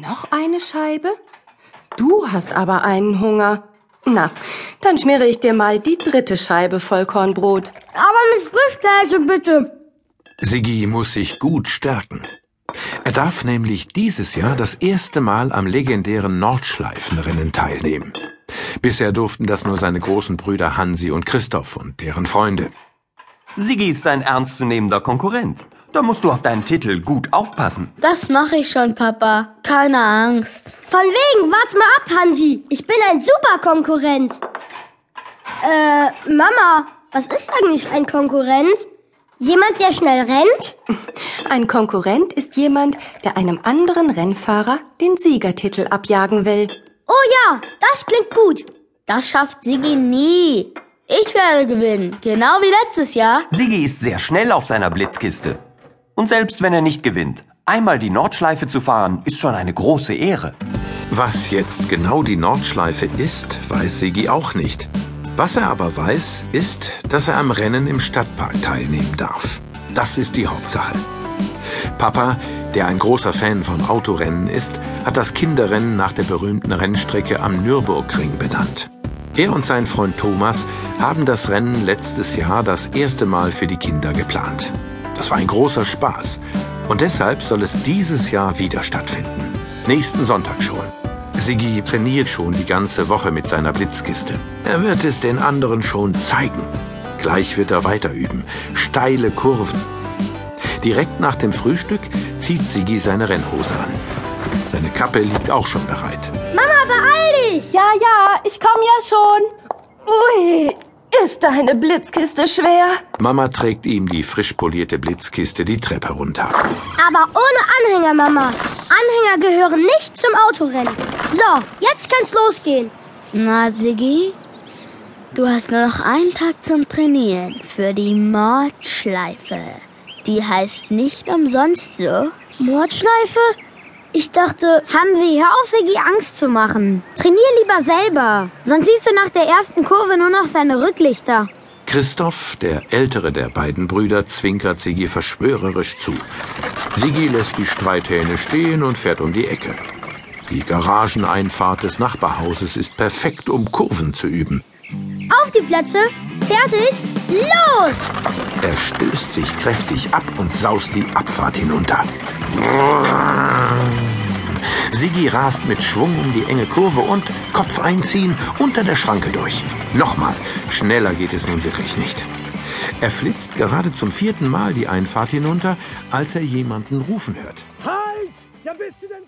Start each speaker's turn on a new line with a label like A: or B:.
A: Noch eine Scheibe? Du hast aber einen Hunger. Na, dann schmiere ich dir mal die dritte Scheibe Vollkornbrot.
B: Aber mit Frischkäse bitte.
C: Siggi muss sich gut stärken. Er darf nämlich dieses Jahr das erste Mal am legendären Nordschleifenrennen teilnehmen. Bisher durften das nur seine großen Brüder Hansi und Christoph und deren Freunde.
D: Siggi ist ein ernstzunehmender Konkurrent. Da musst du auf deinen Titel gut aufpassen.
E: Das mache ich schon, Papa. Keine Angst.
B: Von wegen, warte mal ab, Hansi. Ich bin ein super Konkurrent. Äh, Mama, was ist eigentlich ein Konkurrent? Jemand, der schnell rennt?
A: Ein Konkurrent ist jemand, der einem anderen Rennfahrer den Siegertitel abjagen will.
B: Oh ja, das klingt gut.
E: Das schafft Siggi nie. Ich werde gewinnen, genau wie letztes Jahr.
D: Siggi ist sehr schnell auf seiner Blitzkiste. Und selbst wenn er nicht gewinnt, einmal die Nordschleife zu fahren, ist schon eine große Ehre.
C: Was jetzt genau die Nordschleife ist, weiß Siggi auch nicht. Was er aber weiß, ist, dass er am Rennen im Stadtpark teilnehmen darf. Das ist die Hauptsache. Papa, der ein großer Fan von Autorennen ist, hat das Kinderrennen nach der berühmten Rennstrecke am Nürburgring benannt. Er und sein Freund Thomas haben das Rennen letztes Jahr das erste Mal für die Kinder geplant. Das war ein großer Spaß und deshalb soll es dieses Jahr wieder stattfinden. Nächsten Sonntag schon. Siggi trainiert schon die ganze Woche mit seiner Blitzkiste. Er wird es den anderen schon zeigen. Gleich wird er weiter üben. Steile Kurven. Direkt nach dem Frühstück zieht Siggi seine Rennhose an. Seine Kappe liegt auch schon bereit.
B: Mama, beeil dich!
A: Ja, ja, ich komme ja schon. Ui, ist deine Blitzkiste schwer?
C: Mama trägt ihm die frisch polierte Blitzkiste die Treppe runter.
B: Aber ohne Anhänger, Mama. Anhänger gehören nicht zum Autorennen. So, jetzt kann's losgehen.
E: Na, Siggi, du hast nur noch einen Tag zum Trainieren für die Mordschleife. Die heißt nicht umsonst so.
B: Mordschleife? Ich dachte, Hansi, hör auf, Siggi Angst zu machen. Trainier lieber selber. Sonst siehst du nach der ersten Kurve nur noch seine Rücklichter.
C: Christoph, der ältere der beiden Brüder, zwinkert Sigi verschwörerisch zu. Sigi lässt die Streithähne stehen und fährt um die Ecke. Die Garageneinfahrt des Nachbarhauses ist perfekt, um Kurven zu üben.
B: Auf die Plätze, fertig, los!
C: Er stößt sich kräftig ab und saust die Abfahrt hinunter. Sigi rast mit Schwung um die enge Kurve und Kopf einziehen unter der Schranke durch. Nochmal, schneller geht es nun wirklich nicht. Er flitzt gerade zum vierten Mal die Einfahrt hinunter, als er jemanden rufen hört.
F: Halt! Ja, bist du denn